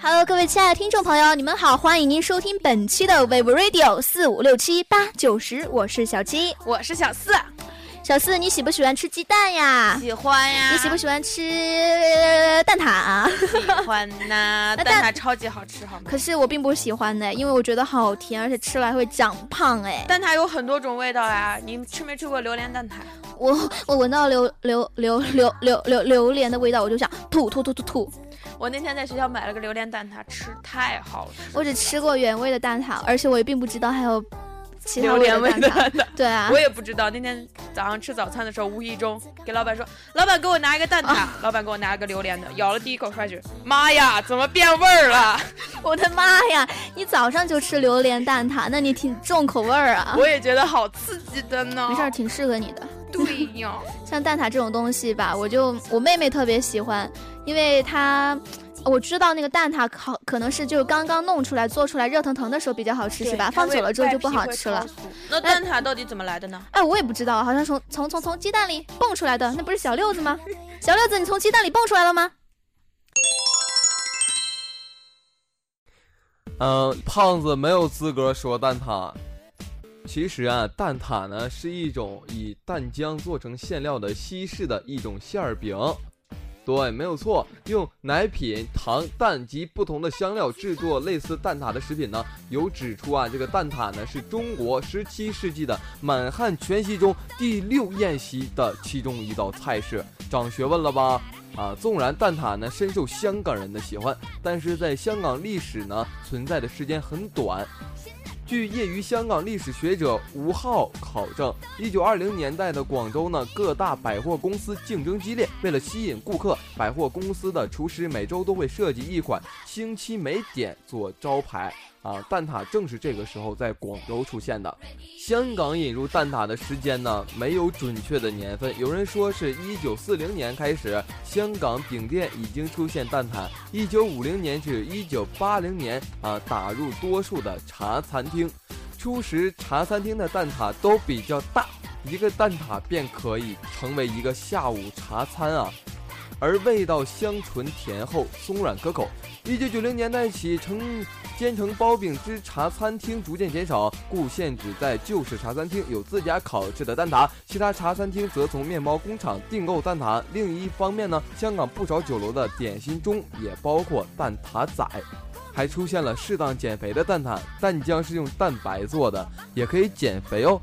Hello，各位亲爱的听众朋友，你们好，欢迎您收听本期的 w e v Radio 四五六七八九十，我是小七，我是小四。小四，你喜不喜欢吃鸡蛋呀？喜欢呀。你喜不喜欢吃蛋挞？喜欢呐，蛋挞超级好吃，好吗？可是我并不喜欢呢，因为我觉得好甜，而且吃了会长胖哎。蛋挞有很多种味道呀，你吃没吃过榴莲蛋挞？我我闻到榴榴榴榴榴榴榴莲的味道，我就想吐吐吐吐吐。我那天在学校买了个榴莲蛋挞，吃太好吃。我只吃过原味的蛋挞，而且我也并不知道还有。榴莲味的，对啊，我也不知道。那天早上吃早餐的时候，无意中给老板说：“老板，给我拿一个蛋挞。”老板给我拿了个榴莲的，咬了第一口，发觉：“妈呀，怎么变味儿了？”我的妈呀！你早上就吃榴莲蛋挞，那你挺重口味儿啊！我也觉得好刺激的呢。没事，挺适合你的。对呀，像蛋挞这种东西吧，我就我妹妹特别喜欢，因为她。我知道那个蛋挞好可能是就刚刚弄出来做出来热腾腾的时候比较好吃是吧？放久了之后就不好吃了。那蛋挞到底怎么来的呢？哎，我也不知道，好像从从从从鸡蛋里蹦出来的，那不是小六子吗？小六子，你从鸡蛋里蹦出来了吗？嗯，胖子没有资格说蛋挞。其实啊，蛋挞呢是一种以蛋浆做成馅料的西式的一种馅儿饼。对，没有错。用奶品、糖、蛋及不同的香料制作类似蛋挞的食品呢，有指出啊，这个蛋挞呢是中国十七世纪的满汉全席中第六宴席的其中一道菜式，长学问了吧？啊，纵然蛋挞呢深受香港人的喜欢，但是在香港历史呢存在的时间很短。据业余香港历史学者吴浩考证，一九二零年代的广州呢，各大百货公司竞争激烈，为了吸引顾客，百货公司的厨师每周都会设计一款星期美点做招牌。啊，蛋挞正是这个时候在广州出现的。香港引入蛋挞的时间呢，没有准确的年份。有人说是一九四零年开始，香港饼店已经出现蛋挞。一九五零年至一九八零年啊，打入多数的茶餐厅。初时茶餐厅的蛋挞都比较大，一个蛋挞便可以成为一个下午茶餐啊。而味道香醇甜厚，松软可口。一九九零年代起，成煎成包饼之茶餐厅逐渐减少，故现只在旧式茶餐厅有自家烤制的蛋挞，其他茶餐厅则从面包工厂订购蛋挞。另一方面呢，香港不少酒楼的点心中也包括蛋挞仔，还出现了适当减肥的蛋挞，蛋浆是用蛋白做的，也可以减肥哦。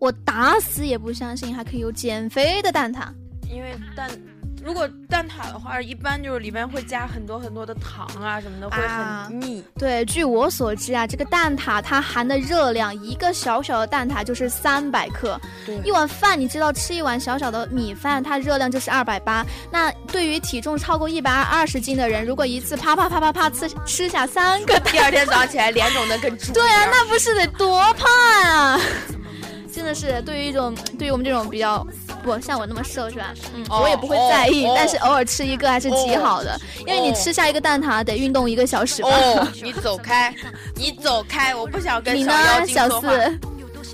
我打死也不相信还可以有减肥的蛋挞，因为蛋。如果蛋挞的话，一般就是里面会加很多很多的糖啊什么的，会很腻。对，据我所知啊，这个蛋挞它含的热量，一个小小的蛋挞就是三百克。对，一碗饭，你知道吃一碗小小的米饭，它热量就是二百八。那对于体重超过一百二十斤的人，如果一次啪啪啪啪啪吃吃下三个，第二天早上起来脸肿的跟猪。对啊，那不是得多胖啊！真的是对于一种对于我们这种比较。不像我那么瘦是吧？嗯，我也不会在意，但是偶尔吃一个还是极好的，因为你吃下一个蛋挞得运动一个小时吧。哦，你走开，你走开，我不想跟 你呢，小四，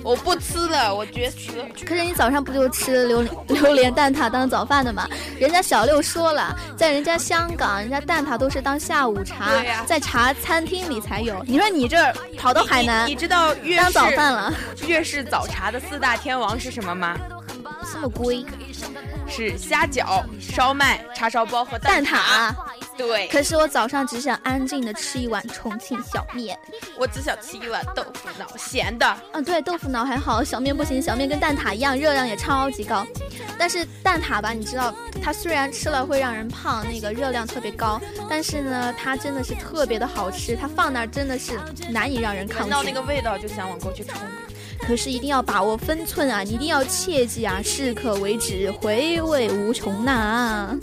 我不吃了，我绝食。可是你早上不就吃榴榴莲蛋挞当早饭的吗？人家小六说了，在人家香港，人家蛋挞都是当下午茶，在茶餐厅里才有。你说你这跑到海南，你知道粤当早饭了？粤式早茶的四大天王是什么吗？这么贵，是虾饺、烧麦、叉烧包和蛋挞。对，可是我早上只想安静的吃一碗重庆小面，我只想吃一碗豆腐脑，咸的。嗯，对，豆腐脑还好，小面不行，小面跟蛋挞一样，热量也超级高。但是蛋挞吧，你知道，它虽然吃了会让人胖，那个热量特别高，但是呢，它真的是特别的好吃，它放那儿真的是难以让人抗拒。闻到那个味道就想往过去冲。可是一定要把握分寸啊！你一定要切记啊，适可为止，回味无穷呐！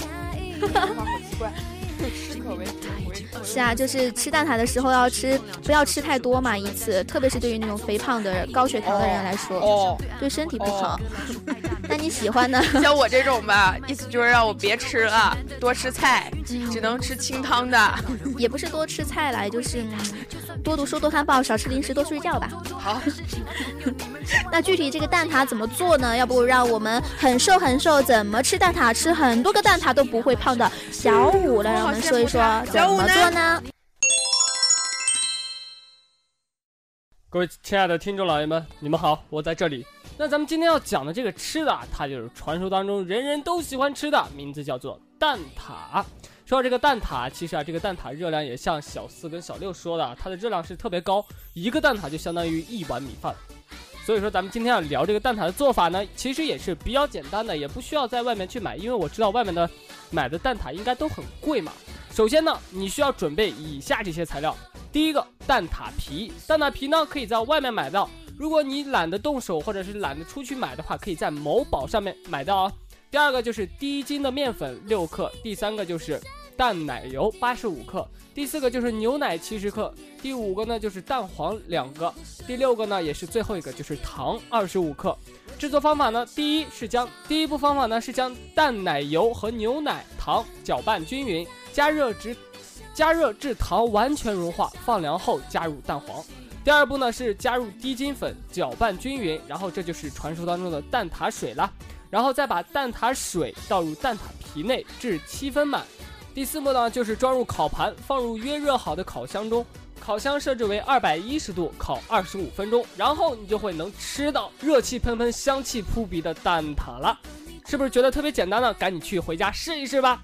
哈哈，好奇怪，适口味，是啊，就是吃蛋挞的时候要吃，不要吃太多嘛，一次，特别是对于那种肥胖的高血糖的人来说，哦，对身体不好。那你喜欢呢？像我这种吧，意思就是让我别吃了，多吃菜，只能吃清汤的。也不是多吃菜来，就是多读书、多看报、少吃零食、多睡觉吧。好，那具体这个蛋挞怎么做呢？要不让我们很瘦很瘦，怎么吃蛋挞，吃很多个蛋挞都不会胖的小五来让我们说一说怎么做呢？各位亲爱的听众老爷们，你们好，我在这里。那咱们今天要讲的这个吃的啊，它就是传说当中人人都喜欢吃的，名字叫做蛋挞。说到这个蛋挞，其实啊，这个蛋挞热量也像小四跟小六说的，它的热量是特别高，一个蛋挞就相当于一碗米饭。所以说，咱们今天要聊这个蛋挞的做法呢，其实也是比较简单的，也不需要在外面去买，因为我知道外面的买的蛋挞应该都很贵嘛。首先呢，你需要准备以下这些材料。第一个，蛋挞皮，蛋挞皮呢可以在外面买到。如果你懒得动手，或者是懒得出去买的话，可以在某宝上面买到哦。第二个就是低筋的面粉六克，第三个就是淡奶油八十五克，第四个就是牛奶七十克，第五个呢就是蛋黄两个，第六个呢也是最后一个就是糖二十五克。制作方法呢，第一是将第一步方法呢是将淡奶油和牛奶糖搅拌均匀，加热至加热至糖完全融化，放凉后加入蛋黄。第二步呢是加入低筋粉，搅拌均匀，然后这就是传说当中的蛋挞水了。然后再把蛋挞水倒入蛋挞皮内至七分满。第四步呢就是装入烤盘，放入约热好的烤箱中，烤箱设置为二百一十度，烤二十五分钟，然后你就会能吃到热气喷喷、香气扑鼻的蛋挞了。是不是觉得特别简单呢？赶紧去回家试一试吧。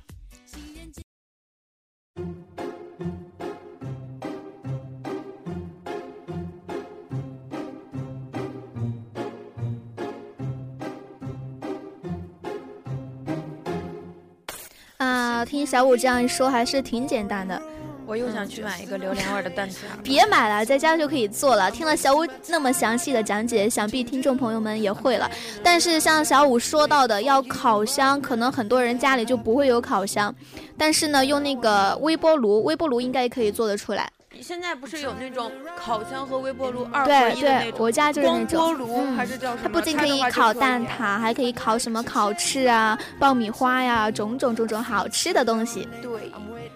啊，听小五这样一说，还是挺简单的。我又想去买一个榴莲味的蛋挞。别买了，在家就可以做了。听了小五那么详细的讲解，想必听众朋友们也会了。但是像小五说到的，要烤箱，可能很多人家里就不会有烤箱。但是呢，用那个微波炉，微波炉应该可以做得出来。现在不是有那种烤箱和微波炉二合对一的那对，种我家就是那光种。波炉嗯还是叫什么？它不仅可以烤。蛋挞，还可以烤什么烤翅啊、爆米花呀，种种种种好吃的东西。对，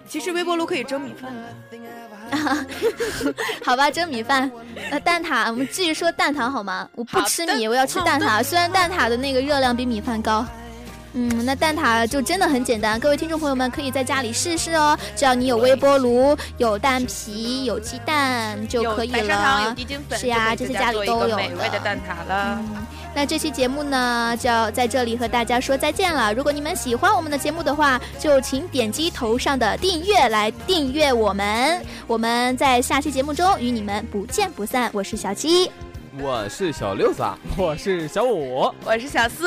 其实微波炉可以蒸米饭。好吧，蒸米饭。那蛋挞，我们继续说蛋挞好吗？我不吃米，我要吃蛋挞。虽然蛋挞的那个热量比米饭高。嗯，那蛋挞就真的很简单，各位听众朋友们可以在家里试试哦。只要你有微波炉、有蛋皮、有鸡蛋就可以有白砂糖，有了。低筋粉，是呀这些家里都有的美味的蛋挞了。嗯，那这期节目呢，就要在这里和大家说再见了。如果你们喜欢我们的节目的话，就请点击头上的订阅来订阅我们。我们在下期节目中与你们不见不散。我是小七，我是小六子啊，我是小五，我是小四，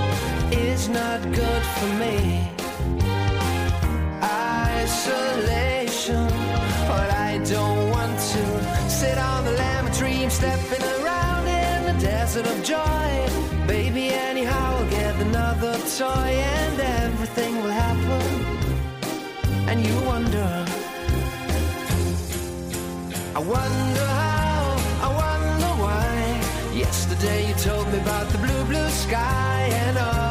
is not good for me isolation. But I don't want to sit on the lemon tree, stepping around in the desert of joy. Baby, anyhow, I'll get another toy and everything will happen. And you wonder, I wonder how, I wonder why. Yesterday you told me about the blue, blue sky, and all